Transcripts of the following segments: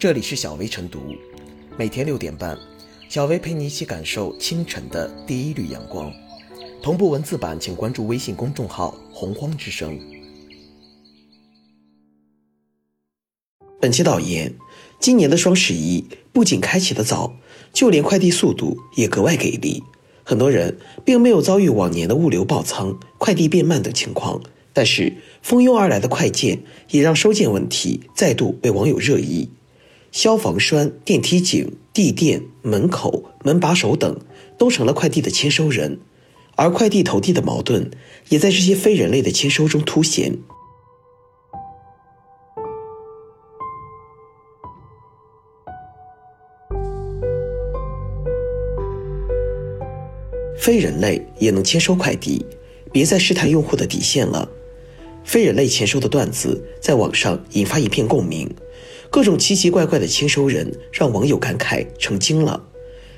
这里是小薇晨读，每天六点半，小薇陪你一起感受清晨的第一缕阳光。同步文字版，请关注微信公众号“洪荒之声”。本期导言：今年的双十一不仅开启的早，就连快递速度也格外给力。很多人并没有遭遇往年的物流爆仓、快递变慢等情况，但是蜂拥而来的快件也让收件问题再度被网友热议。消防栓、电梯井、地垫、门口、门把手等都成了快递的签收人，而快递投递的矛盾也在这些非人类的签收中凸显。非人类也能签收快递，别再试探用户的底线了。非人类签收的段子在网上引发一片共鸣。各种奇奇怪怪的签收人让网友感慨成精了，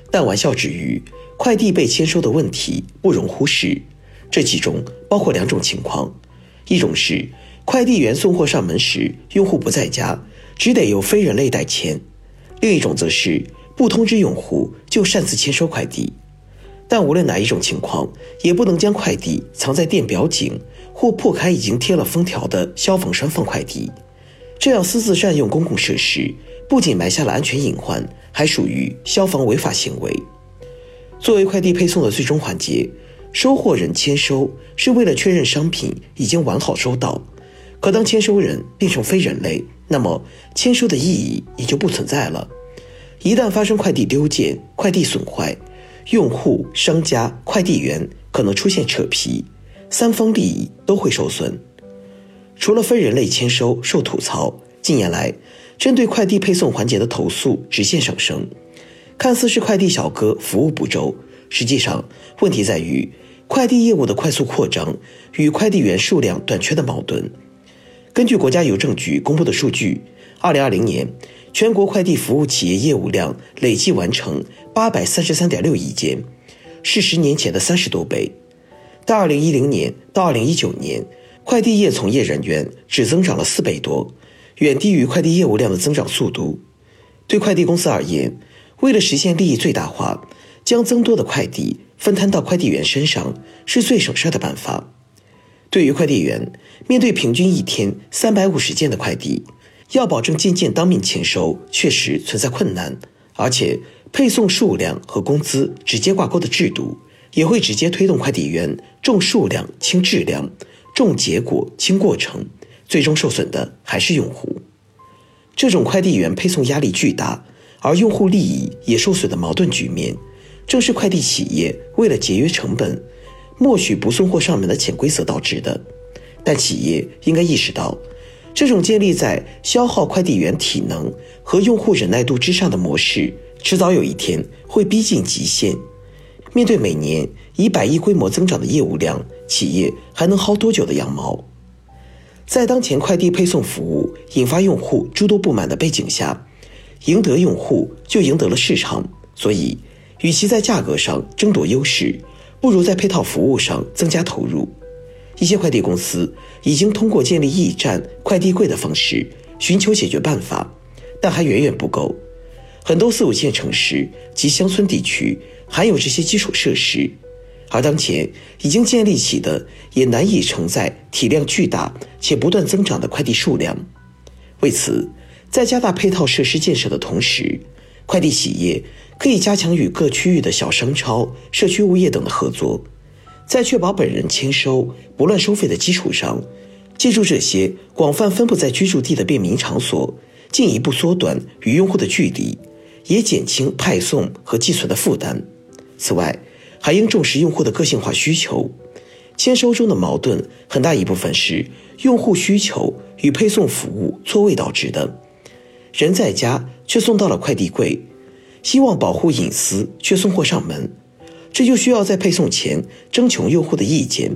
但玩笑之余，快递被签收的问题不容忽视。这其中包括两种情况：一种是快递员送货上门时，用户不在家，只得由非人类代签；另一种则是不通知用户就擅自签收快递。但无论哪一种情况，也不能将快递藏在电表井或破开已经贴了封条的消防栓放快递。这样私自占用公共设施，不仅埋下了安全隐患，还属于消防违法行为。作为快递配送的最终环节，收货人签收是为了确认商品已经完好收到。可当签收人变成非人类，那么签收的意义也就不存在了。一旦发生快递丢件、快递损坏，用户、商家、快递员可能出现扯皮，三方利益都会受损。除了非人类签收受吐槽，近年来针对快递配送环节的投诉直线上升。看似是快递小哥服务不周，实际上问题在于快递业务的快速扩张与快递员数量短缺的矛盾。根据国家邮政局公布的数据，二零二零年全国快递服务企业业务量累计完成八百三十三点六亿件，是十年前的三十多倍。到二零一零年到二零一九年。快递业从业人员只增长了四倍多，远低于快递业务量的增长速度。对快递公司而言，为了实现利益最大化，将增多的快递分摊到快递员身上是最省事的办法。对于快递员，面对平均一天三百五十件的快递，要保证件件当面签收，确实存在困难。而且，配送数量和工资直接挂钩的制度，也会直接推动快递员重数量轻质量。重结果轻过程，最终受损的还是用户。这种快递员配送压力巨大，而用户利益也受损的矛盾局面，正是快递企业为了节约成本，默许不送货上门的潜规则导致的。但企业应该意识到，这种建立在消耗快递员体能和用户忍耐度之上的模式，迟早有一天会逼近极限。面对每年以百亿规模增长的业务量，企业还能薅多久的羊毛？在当前快递配送服务引发用户诸多不满的背景下，赢得用户就赢得了市场。所以，与其在价格上争夺优势，不如在配套服务上增加投入。一些快递公司已经通过建立驿站、快递柜的方式寻求解决办法，但还远远不够。很多四五线城市及乡村地区。还有这些基础设施，而当前已经建立起的也难以承载体量巨大且不断增长的快递数量。为此，在加大配套设施建设的同时，快递企业可以加强与各区域的小商超、社区物业等的合作，在确保本人签收不乱收费的基础上，借助这些广泛分布在居住地的便民场所，进一步缩短与用户的距离，也减轻派送和寄存的负担。此外，还应重视用户的个性化需求。签收中的矛盾很大一部分是用户需求与配送服务错位导致的。人在家却送到了快递柜，希望保护隐私却送货上门，这就需要在配送前征求用户的意见。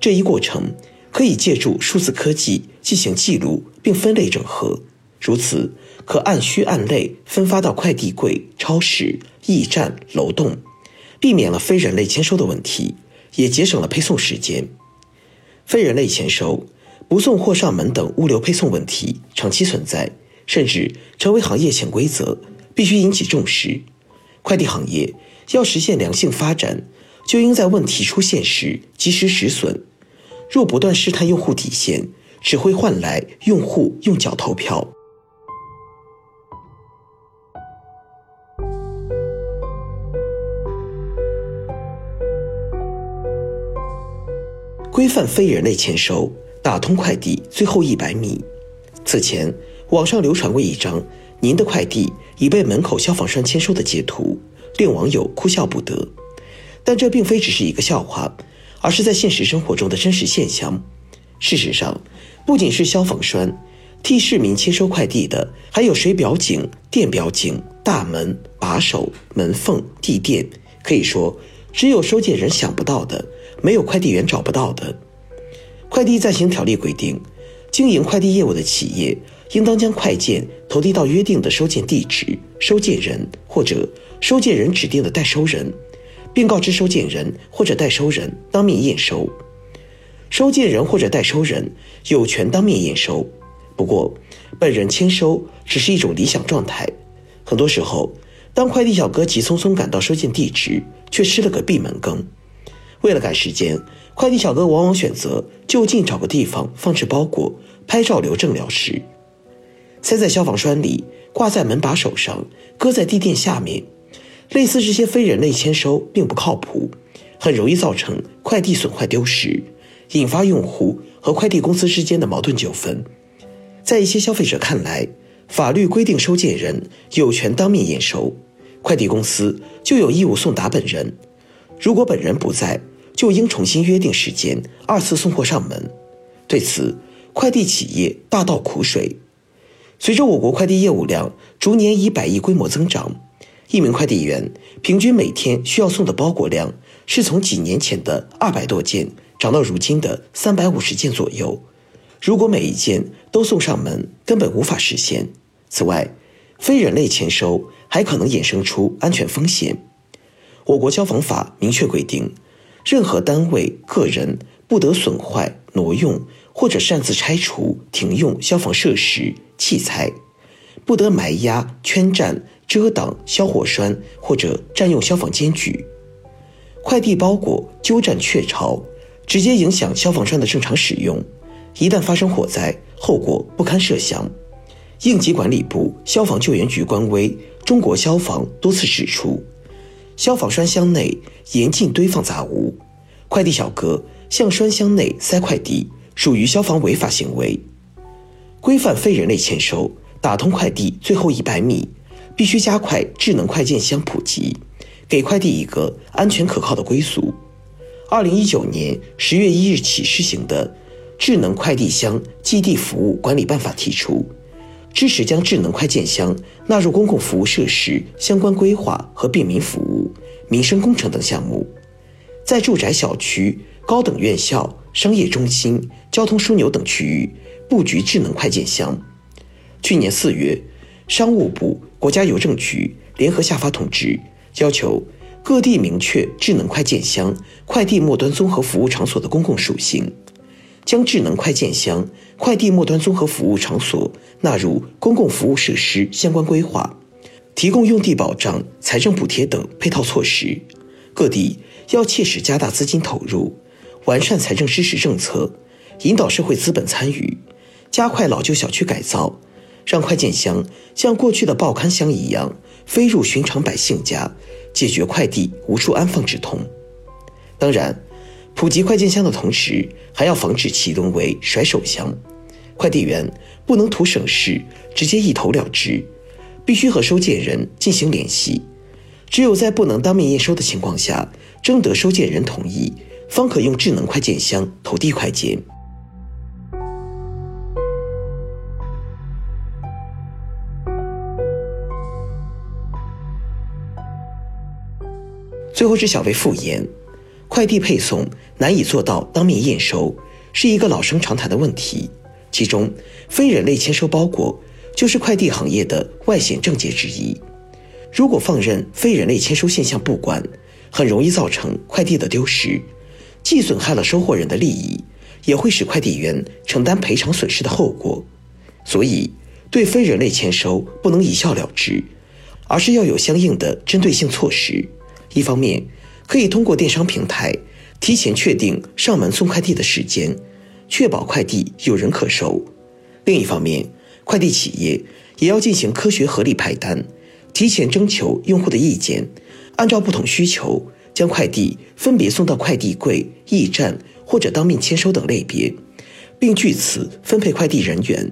这一过程可以借助数字科技进行记录并分类整合，如此可按需按类分发到快递柜、超市、驿站、楼栋。避免了非人类签收的问题，也节省了配送时间。非人类签收、不送货上门等物流配送问题长期存在，甚至成为行业潜规则，必须引起重视。快递行业要实现良性发展，就应在问题出现时及时止损。若不断试探用户底线，只会换来用户用脚投票。规范非人类签收，打通快递最后一百米。此前，网上流传过一张您的快递已被门口消防栓签收的截图，令网友哭笑不得。但这并非只是一个笑话，而是在现实生活中的真实现象。事实上，不仅是消防栓，替市民签收快递的还有水表井、电表井、大门、把手、门缝、地垫。可以说，只有收件人想不到的。没有快递员找不到的。快递暂行条例规定，经营快递业务的企业应当将快件投递到约定的收件地址、收件人或者收件人指定的代收人，并告知收件人或者代收人当面验收。收件人或者代收人有权当面验收，不过本人签收只是一种理想状态。很多时候，当快递小哥急匆匆赶到收件地址，却吃了个闭门羹。为了赶时间，快递小哥往往选择就近找个地方放置包裹，拍照留证了事。塞在消防栓里，挂在门把手上，搁在地垫下面，类似这些非人类签收并不靠谱，很容易造成快递损坏丢失，引发用户和快递公司之间的矛盾纠纷。在一些消费者看来，法律规定收件人有权当面验收，快递公司就有义务送达本人。如果本人不在，就应重新约定时间，二次送货上门。对此，快递企业大倒苦水。随着我国快递业务量逐年以百亿规模增长，一名快递员平均每天需要送的包裹量是从几年前的二百多件涨到如今的三百五十件左右。如果每一件都送上门，根本无法实现。此外，非人类签收还可能衍生出安全风险。我国消防法明确规定，任何单位、个人不得损坏、挪用或者擅自拆除、停用消防设施、器材，不得埋压、圈占、遮挡消火栓或者占用消防间距。快递包裹鸠占鹊巢，直接影响消防栓的正常使用，一旦发生火灾，后果不堪设想。应急管理部消防救援局官微《中国消防》多次指出。消防栓箱内严禁堆放杂物，快递小哥向栓箱内塞快递属于消防违法行为。规范非人类签收，打通快递最后一百米，必须加快智能快件箱普及，给快递一个安全可靠的归宿。二零一九年十月一日起施行的《智能快递箱寄递服务管理办法》提出。支持将智能快件箱纳入公共服务设施相关规划和便民服务、民生工程等项目，在住宅小区、高等院校、商业中心、交通枢纽等区域布局智能快件箱。去年四月，商务部、国家邮政局联合下发通知，要求各地明确智能快件箱快递末端综合服务场所的公共属性。将智能快件箱快递末端综合服务场所纳入公共服务设施相关规划，提供用地保障、财政补贴等配套措施。各地要切实加大资金投入，完善财政支持政策，引导社会资本参与，加快老旧小区改造，让快件箱像过去的报刊箱一样飞入寻常百姓家，解决快递无处安放之痛。当然。普及快件箱的同时，还要防止其沦为甩手箱。快递员不能图省事直接一投了之，必须和收件人进行联系。只有在不能当面验收的情况下，征得收件人同意，方可用智能快件箱投递快件。最后是小薇复言。快递配送难以做到当面验收，是一个老生常谈的问题。其中，非人类签收包裹就是快递行业的外显症结之一。如果放任非人类签收现象不管，很容易造成快递的丢失，既损害了收货人的利益，也会使快递员承担赔偿损失的后果。所以，对非人类签收不能一笑了之，而是要有相应的针对性措施。一方面，可以通过电商平台提前确定上门送快递的时间，确保快递有人可收；另一方面，快递企业也要进行科学合理派单，提前征求用户的意见，按照不同需求将快递分别送到快递柜、驿站或者当面签收等类别，并据此分配快递人员。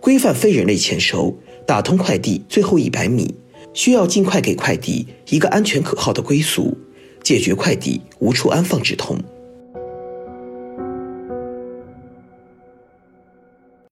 规范非人类签收，打通快递最后一百米，需要尽快给快递一个安全可靠的归宿，解决快递无处安放之痛。